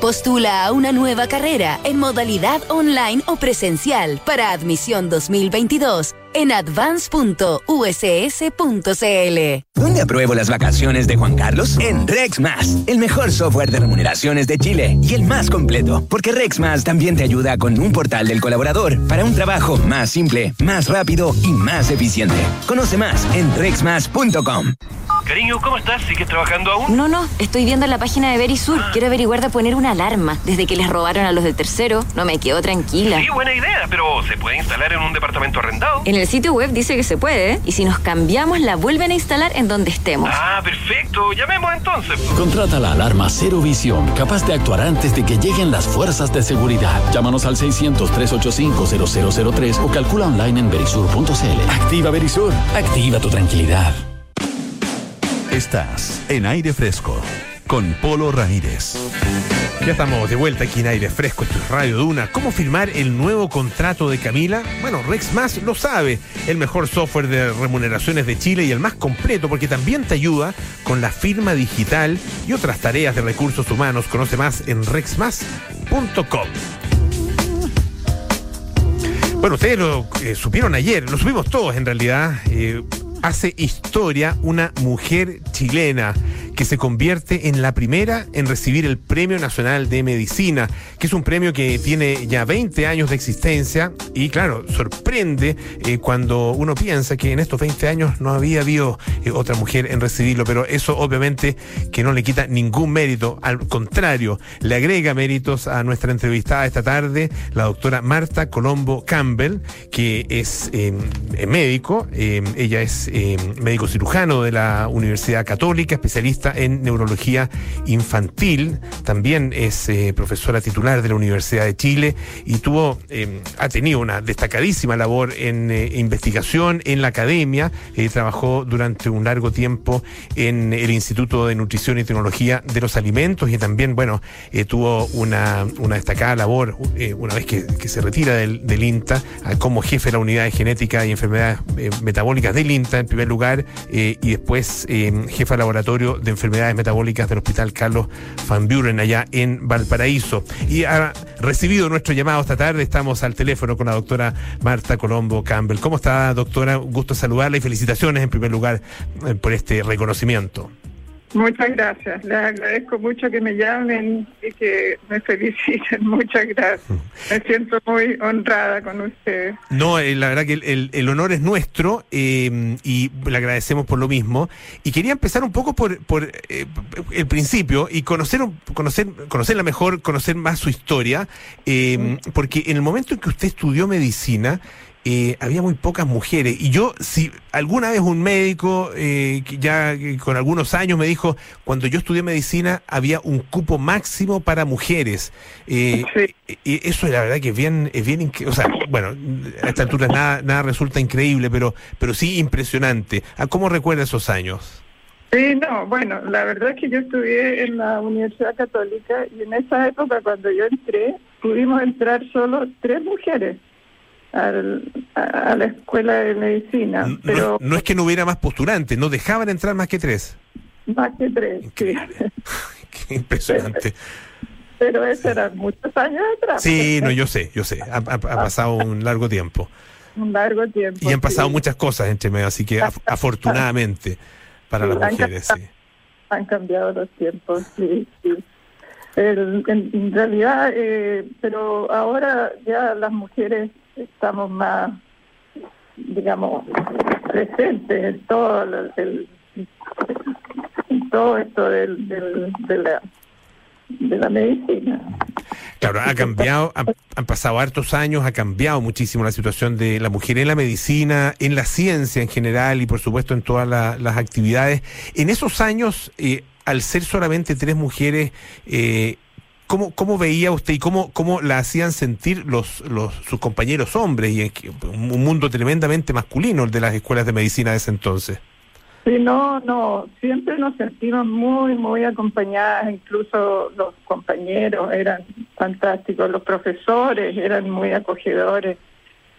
Postula a una nueva carrera en modalidad online o presencial para admisión 2022 en advance.uss.cl. ¿Dónde apruebo las vacaciones de Juan Carlos? En RexMas, el mejor software de remuneraciones de Chile y el más completo, porque RexMas también te ayuda con un portal del colaborador para un trabajo más simple, más rápido y más eficiente. Conoce más en rexmas.com. Cariño, ¿cómo estás? ¿Sigues trabajando aún? No, no, estoy viendo la página de Verisur. Quiero averiguar de poner una alarma. Desde que les robaron a los del tercero, no me quedo tranquila. Sí, buena idea, pero ¿se puede instalar en un departamento arrendado? En el sitio web dice que se puede, ¿eh? y si nos cambiamos la vuelven a instalar en donde estemos. Ah, perfecto. Llamemos entonces. Contrata la alarma Cero Visión, capaz de actuar antes de que lleguen las fuerzas de seguridad. Llámanos al 600-385-0003 o calcula online en verisur.cl. Activa Verisur. Activa tu tranquilidad. Estás en aire fresco con Polo Ramírez. Ya estamos de vuelta aquí en aire fresco, esto es Radio Duna. ¿Cómo firmar el nuevo contrato de Camila? Bueno, Rex Más lo sabe, el mejor software de remuneraciones de Chile y el más completo porque también te ayuda con la firma digital y otras tareas de recursos humanos. Conoce más en rexmas.com. Bueno, ustedes lo eh, supieron ayer, lo supimos todos en realidad. eh, hace historia una mujer chilena que se convierte en la primera en recibir el Premio Nacional de Medicina, que es un premio que tiene ya 20 años de existencia y claro, sorprende eh, cuando uno piensa que en estos 20 años no había habido eh, otra mujer en recibirlo, pero eso obviamente que no le quita ningún mérito, al contrario, le agrega méritos a nuestra entrevistada esta tarde, la doctora Marta Colombo Campbell, que es eh, médico, eh, ella es eh, médico cirujano de la Universidad Católica, especialista en neurología infantil, también es eh, profesora titular de la Universidad de Chile y tuvo, eh, ha tenido una destacadísima labor en eh, investigación en la academia, eh, trabajó durante un largo tiempo en el Instituto de Nutrición y Tecnología de los Alimentos y también, bueno, tuvo una, una destacada labor una vez que, se retira del, INTA ah, como jefe de la unidad de genética y enfermedades metabólicas del INTA en primer lugar y después eh, jefa de laboratorio de enfermedades metabólicas del Hospital Carlos Van Buren allá en Valparaíso. Y ha recibido nuestro llamado esta tarde, estamos al teléfono con la doctora Marta Colombo Campbell. ¿Cómo está, doctora? Gusto saludarla y felicitaciones en primer lugar eh, por este reconocimiento. Muchas gracias. Les agradezco mucho que me llamen y que me feliciten. Muchas gracias. Me siento muy honrada con ustedes. No, eh, la verdad que el, el- el honor es nuestro eh, y le agradecemos por lo mismo. Y quería empezar un poco por, por eh, el principio y conocer, conocer, conocerla mejor, conocer más su historia, eh, porque en el momento en que usted estudió medicina, eh, había muy pocas mujeres. Y yo, si alguna vez un médico, eh, que ya eh, con algunos años, me dijo, cuando yo estudié medicina había un cupo máximo para mujeres. Eh, Sí. y eso la verdad que es bien, es bien, o sea, bueno, a esta altura nada, nada resulta increíble, pero, pero sí impresionante. ¿A cómo recuerda esos años? Sí, no, bueno, la verdad es que yo estudié en la Universidad Católica y en esa época cuando yo entré, pudimos entrar solo tres mujeres al- a, a la escuela de medicina, No, pero no es que no hubiera más postulantes, no dejaban entrar más que tres. más que tres. sí. Increíble. Qué impresionante. Pero eso era muchos años atrás. Sí, no, yo sé, yo sé. Ha, ha- ha pasado un largo tiempo. Un largo tiempo. Y han pasado sí. muchas cosas entre medio, así que af- afortunadamente para Sí, las han mujeres, sí. Han cambiado los tiempos, sí, sí. El- en, en realidad, eh, pero ahora ya las mujeres estamos más, digamos, presentes en todo el, todo esto del, de la de la medicina. Claro, ha cambiado, han, pasado hartos años, ha cambiado muchísimo la situación de la mujer en la medicina, en la ciencia en general y por supuesto en todas la- las actividades. En esos años, eh, al ser solamente tres mujeres, eh, ¿cómo, ¿cómo veía usted y cómo, cómo la hacían sentir los, los sus compañeros hombres? Y un mundo tremendamente masculino el de las escuelas de medicina de ese entonces. Sí, no, no, siempre nos sentimos muy, muy acompañadas, incluso los compañeros eran fantásticos, los profesores eran muy acogedores,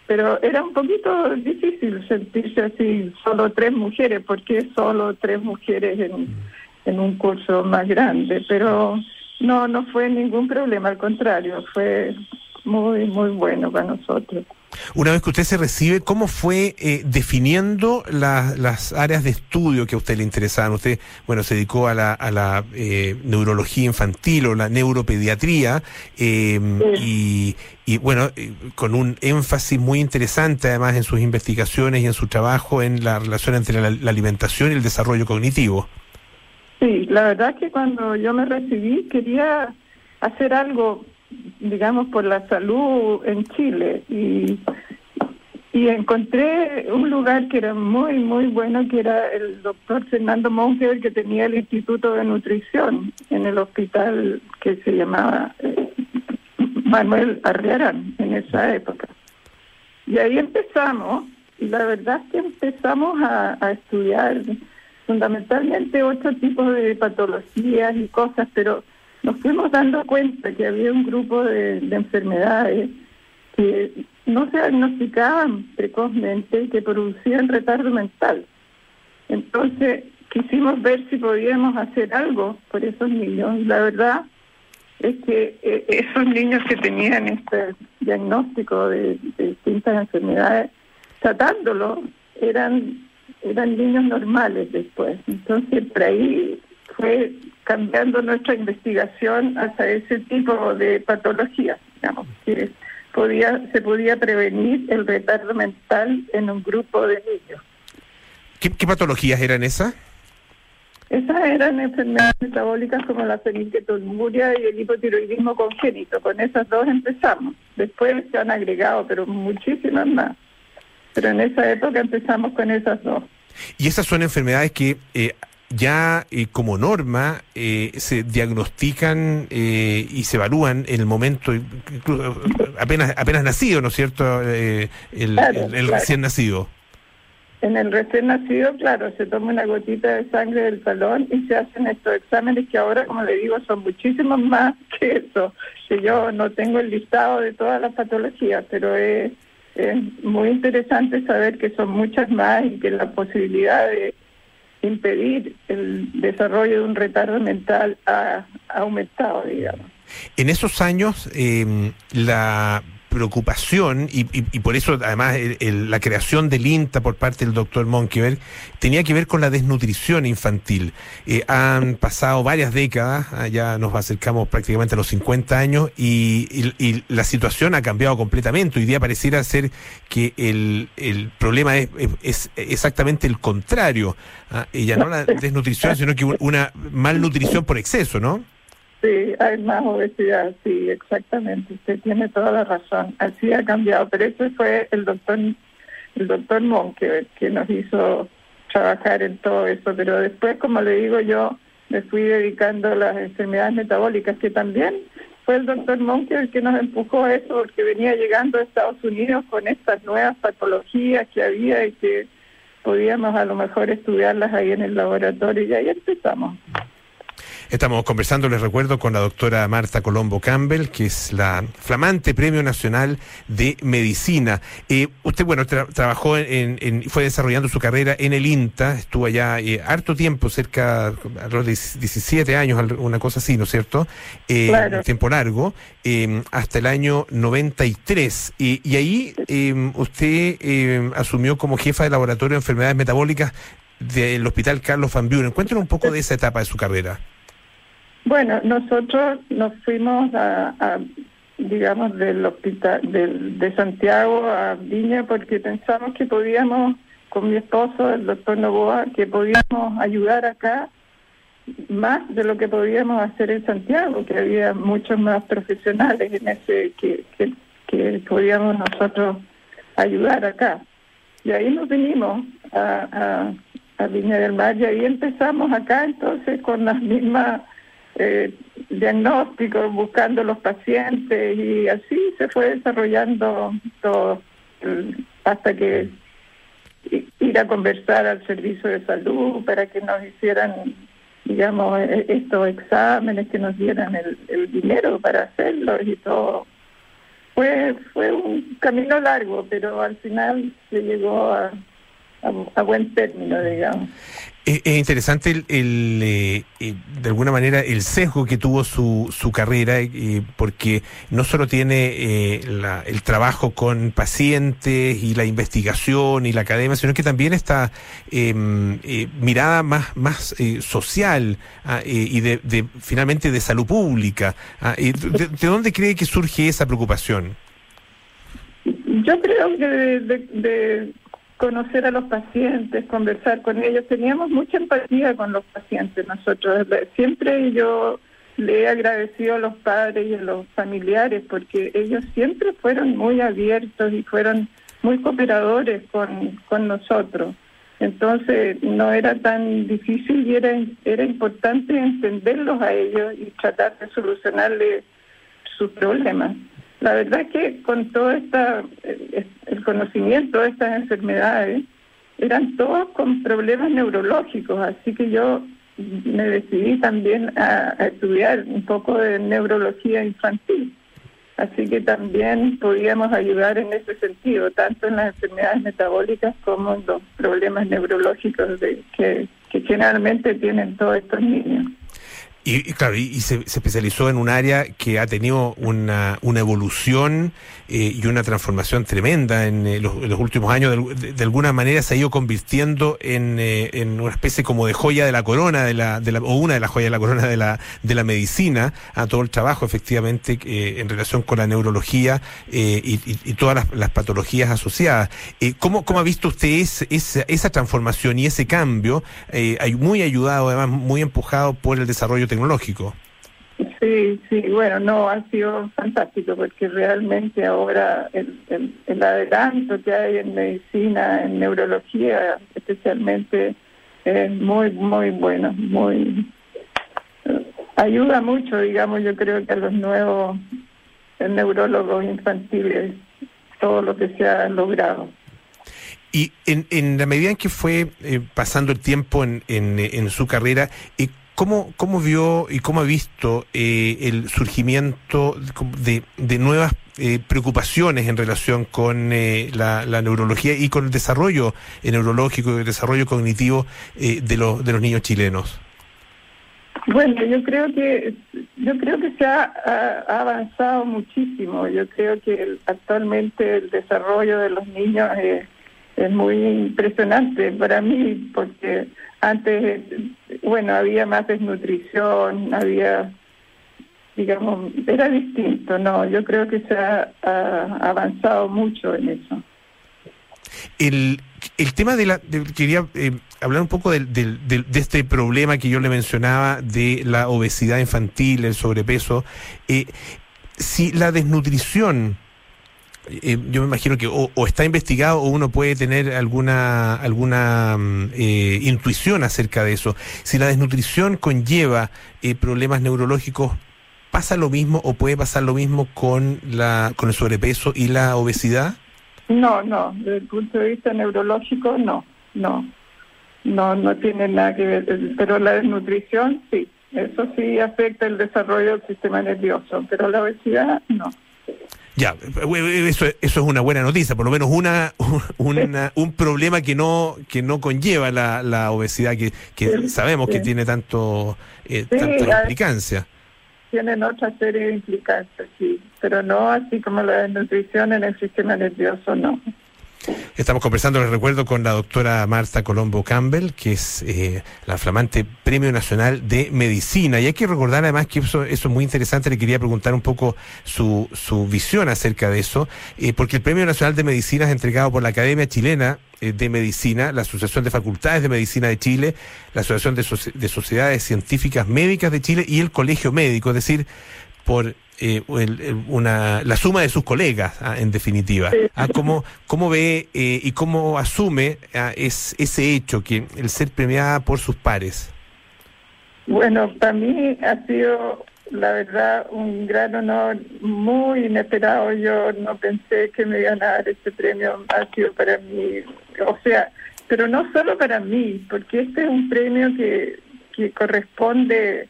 pero era un poquito difícil sentirse así, solo tres mujeres, porque solo tres mujeres en, en un curso más grande, pero no, no fue ningún problema, al contrario, fue muy, muy bueno para nosotros. Una vez que usted se recibe, ¿cómo fue eh, definiendo la- las áreas de estudio que a usted le interesaban? Usted, bueno, se dedicó a la, a la eh, neurología infantil o la neuropediatría eh, y, y, bueno, eh, con un énfasis muy interesante además en sus investigaciones y en su trabajo en la relación entre la, la alimentación y el desarrollo cognitivo. Sí, la verdad que cuando yo me recibí quería hacer algo, digamos, por la salud en Chile y, y encontré un lugar que era muy, muy bueno, que era el doctor Fernando Monge, que tenía el Instituto de Nutrición en el hospital que se llamaba eh, Manuel Arriarán en esa época. Y ahí empezamos, y la verdad que empezamos a estudiar fundamentalmente otro tipo de patologías y cosas, pero nos fuimos dando cuenta que había un grupo de, de enfermedades que no se diagnosticaban precozmente y que producían retardo mental. Entonces quisimos ver si podíamos hacer algo por esos niños. La verdad es que eh, esos niños que tenían este diagnóstico de, de distintas enfermedades, tratándolo, eran eran niños normales después. Entonces, por ahí fue cambiando nuestra investigación hacia ese tipo de patologías, digamos, que podía, se podía prevenir el retardo mental en un grupo de niños. ¿Qué, qué patologías eran esas? Esas eran enfermedades metabólicas como la fenilketonuria y el hipotiroidismo congénito. Con esas dos empezamos. Después se han agregado, pero muchísimas más. Pero en esa época empezamos con esas dos. Y esas son enfermedades que eh, ya eh, como norma eh, se diagnostican eh, y se evalúan en el momento apenas apenas nacido, ¿no es cierto? Eh, el, Claro, el- el claro. recién nacido. En el recién nacido, claro, se toma una gotita de sangre del talón y se hacen estos exámenes que ahora, como le digo, son muchísimos más que eso. Que yo no tengo el listado de todas las patologías, pero es, es muy interesante saber que son muchas más y que la posibilidad de impedir el desarrollo de un retardo mental ha, aumentado, digamos. En esos años, eh, la preocupación, y, y- y por eso además el- el- la creación del INTA por parte del doctor Monkeberg, tenía que ver con la desnutrición infantil. Eh, han pasado varias décadas, ah, ya nos acercamos prácticamente a los 50 años, y, la situación ha cambiado completamente. Hoy día pareciera ser que el, el problema es, es- exactamente el contrario. ah, ya no la desnutrición, sino que una malnutrición por exceso, ¿no? Sí, hay más obesidad, sí, exactamente. Usted tiene toda la razón. Así ha cambiado, pero ese fue el doctor, el doctor Monke que nos hizo trabajar en todo eso. Pero después, como le digo yo, me fui dedicando a las enfermedades metabólicas, que también fue el doctor Monke el que nos empujó a eso, porque venía llegando a Estados Unidos con estas nuevas patologías que había y que podíamos a lo mejor estudiarlas ahí en el laboratorio y ahí empezamos. Estamos conversando, les recuerdo, con la doctora Marta Colombo Campbell, que es la flamante Premio Nacional de Medicina. Eh, usted, bueno, tra- trabajó en, en- fue desarrollando su carrera en el INTA, estuvo allá eh, harto tiempo, cerca alrededor de 17 años, una cosa así, ¿no es cierto? Eh, Claro. un tiempo largo, eh, hasta el año 93. Y, y ahí eh, usted eh, asumió como jefa de laboratorio de enfermedades metabólicas del Hospital Carlos Van Buren. Cuéntenos un poco de esa etapa de su carrera. Bueno, nosotros nos fuimos a, a, digamos, del hospital del, de Santiago a Viña porque pensamos que podíamos, con mi esposo, el doctor Novoa, que podíamos ayudar acá más de lo que podíamos hacer en Santiago, que había muchos más profesionales en ese que, que, podíamos nosotros ayudar acá. Y ahí nos vinimos a, a Viña del Mar y ahí empezamos acá entonces con las mismas eh, diagnósticos, buscando los pacientes y así se fue desarrollando todo hasta que ir a conversar al servicio de salud para que nos hicieran, digamos, eh, estos exámenes, que nos dieran el, el dinero para hacerlos y todo. Fue, fue un camino largo, pero al final se llegó a, a, a buen término, digamos. Es, es interesante el, el, eh, eh, de alguna manera el sesgo que tuvo su, su carrera, eh, porque no solo tiene la- el trabajo con pacientes y la investigación y la academia, sino que también esta eh, mirada más, más social ah, y de, finalmente de salud pública. Ah, de, de dónde cree que surge esa preocupación? Yo creo que de conocer a los pacientes, conversar con ellos, teníamos mucha empatía con los pacientes nosotros. Siempre yo le he agradecido a los padres y a los familiares porque ellos siempre fueron muy abiertos y fueron muy cooperadores con, con nosotros. Entonces no era tan difícil y era, era importante entenderlos a ellos y tratar de solucionarles sus problemas. La verdad es que con todo esta, el, el conocimiento de estas enfermedades, eran todos con problemas neurológicos, así que yo me decidí también a, estudiar un poco de neurología infantil. Así que también podíamos ayudar en ese sentido, tanto en las enfermedades metabólicas como en los problemas neurológicos que generalmente tienen todos estos niños. Y, claro, y, y se, se especializó en un área que ha tenido una, una evolución eh, y una transformación tremenda en, eh, los, últimos años. De, de- alguna manera se ha ido convirtiendo en, eh, en una especie como de joya de la corona, de la, de la, o una de las joyas de la corona de la, de la medicina, a todo el trabajo efectivamente en relación con la neurología y, todas las, patologías asociadas. ¿cómo, ¿Cómo ha visto usted ese- esa, esa transformación y ese cambio, muy ayudado, además muy empujado por el desarrollo tecnológico? Sí, sí, bueno, no, ha sido fantástico porque realmente ahora el, el, el adelanto que hay en medicina, en neurología especialmente, es muy, muy bueno, muy... ayuda mucho, digamos, yo creo que a los nuevos eh, neurólogos infantiles, todo lo que se ha logrado. Y en, en la medida en que fue eh, pasando el tiempo en, en, en su carrera, eh, ¿cómo, ¿cómo vio y cómo ha visto eh, el surgimiento de, de nuevas eh, preocupaciones en relación con eh, la, neurología y con el desarrollo neurológico y el desarrollo cognitivo eh, de, los, de los niños chilenos? Bueno, yo creo que yo creo que se ha, ha- ha avanzado muchísimo. Yo creo que el- actualmente el desarrollo de los niños es, es muy impresionante para mí porque antes, bueno, había más desnutrición, había, digamos, era distinto. No, yo creo que se ha, avanzado mucho en eso. El, el tema de la. quería eh, hablar un poco del, del- del- de este problema que yo le mencionaba de la obesidad infantil, el sobrepeso. Eh, si la desnutrición. Eh, yo me imagino que o, está investigado o uno puede tener alguna alguna mm, eh, intuición acerca de eso. Si la desnutrición conlleva eh, problemas neurológicos, ¿pasa lo mismo o puede pasar lo mismo con la con el sobrepeso y la obesidad? No, no, desde el punto de vista neurológico, no, no, no, no tiene nada que ver, pero la desnutrición sí, eso sí afecta el desarrollo del sistema nervioso, pero la obesidad no. Ya, eh, eso, eso es una buena noticia, por lo menos una, una- un problema que no que no conlleva la, la obesidad que, que Sí, sabemos que tiene tanto eh, Sí, tanta implicancia. Tienen otra serie de implicancias, sí, pero no así como la desnutrición en el sistema nervioso, no. Estamos conversando, les recuerdo, con la doctora Marta Colombo Campbell, que es eh, la flamante Premio Nacional de Medicina. Y hay que recordar además que eso, eso es muy interesante, le quería preguntar un poco su, su visión acerca de eso, eh, porque el Premio Nacional de Medicina es entregado por la Academia Chilena eh, de Medicina, la Asociación de Facultades de Medicina de Chile, la Asociación de, de Sociedades Científicas Médicas de Chile y el Colegio Médico, es decir, por eh, el- una, la suma de sus colegas, ah, en definitiva. Ah, ¿cómo, ¿Cómo ve eh, y cómo asume ah, es, ese hecho, que el ser premiada por sus pares? Bueno, para mí ha sido, la verdad, un gran honor, muy inesperado. Yo no pensé que me iban a dar este premio, ha sido para mí, o sea, pero no solo para mí, porque este es un premio que, que corresponde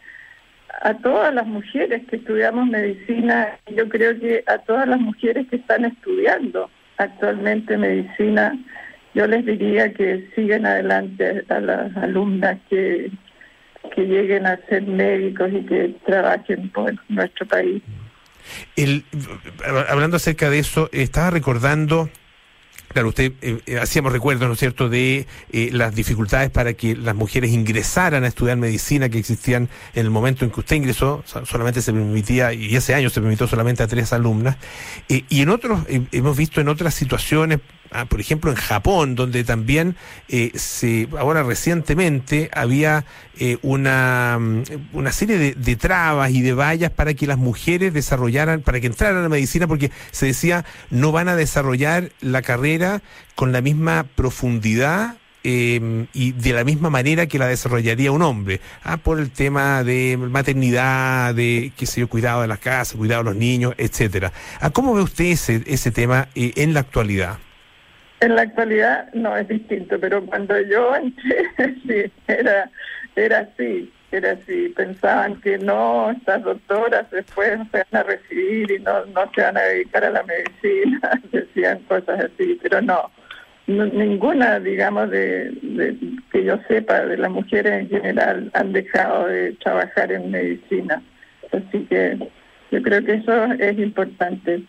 a todas las mujeres que estudiamos medicina, yo creo que a todas las mujeres que están estudiando actualmente medicina, yo les diría que sigan adelante a las alumnas que, que lleguen a ser médicos y que trabajen por nuestro país. El, hablando acerca de eso, estaba recordando Claro, usted eh, eh, hacíamos recuerdos, ¿no es cierto?, de eh, las dificultades para que las mujeres ingresaran a estudiar medicina que existían en el momento en que usted ingresó, solamente se permitía, y ese año se permitió solamente a tres alumnas, y en otros, hemos visto en otras situaciones, Ah, por ejemplo, en Japón, donde también eh, se, ahora recientemente había eh, una, mm, una serie de, de, trabas y de vallas para que las mujeres desarrollaran, para que entraran a la medicina, porque se decía no van a desarrollar la carrera con la misma profundidad eh, y de la misma manera que la desarrollaría un hombre, ah, por el tema de maternidad, de qué sé yo, cuidado de las casas, cuidado de los niños, etcétera. Ah, ¿Cómo ve usted ese, ese tema eh, en la actualidad? En la actualidad no es distinto, pero cuando yo entré, sí, era, era así, era así. Pensaban que no, estas doctoras después se van a recibir y no, no se van a dedicar a la medicina, decían cosas así, pero no. ninguna, digamos, de, de, que yo sepa, de las mujeres en general han dejado de trabajar en medicina. Así que yo creo que eso es importante.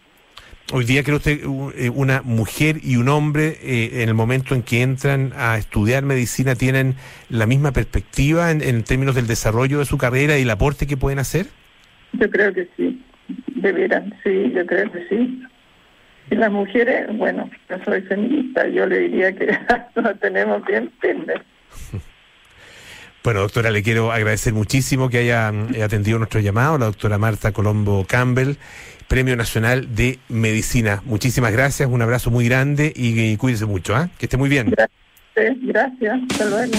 Hoy día cree usted eh, una mujer y un hombre eh, en el momento en que entran a estudiar medicina tienen la misma perspectiva en, términos del desarrollo de su carrera y el aporte que pueden hacer? Yo creo que sí, debieran, sí, yo creo que sí. Y las mujeres, bueno, yo soy feminista, yo le diría que lo tenemos bien firmes. Bueno, doctora, le quiero agradecer muchísimo que haya eh, atendido nuestro llamado, la doctora Marta Colombo Campbell. Premio Nacional de Medicina. Muchísimas gracias, un abrazo muy grande y, cuídese mucho, ¿ah? que esté muy bien. Gracias, gracias, hasta luego.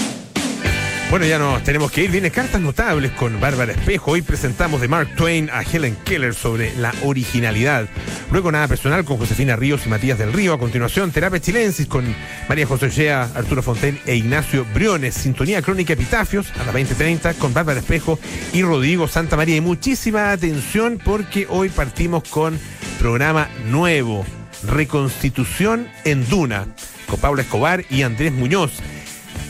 Bueno, ya nos tenemos que ir. Viene cartas notables con Bárbara Espejo. Hoy presentamos de Mark Twain a Helen Keller sobre la originalidad. Luego nada personal con Josefina Ríos y Matías del Río. A continuación, Terapia Chilensis con María José Gea, Arturo Fonten e Ignacio Briones. Sintonía Crónica Epitafios a las 20.30 con Bárbara Espejo y Rodrigo Santa María. Y muchísima atención porque hoy partimos con programa nuevo. Reconstitución en Duna con Paula Escobar y Andrés Muñoz.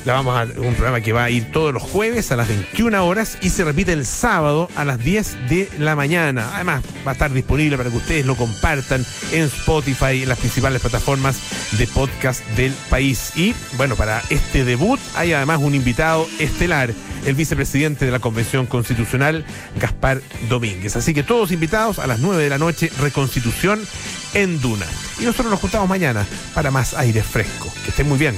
La vamos a un programa que va a ir todos los jueves a las 21 horas y se repite el sábado a las 10 de la mañana. Además, va a estar disponible para que ustedes lo compartan en Spotify, en las principales plataformas de podcast del país. Y bueno, para este debut hay además un invitado estelar, el vicepresidente de la Convención Constitucional, Gaspar Domínguez. Así que todos invitados a las 9 de la noche, Reconstitución en Duna. Y nosotros nos juntamos mañana para más aire fresco. Que estén muy bien.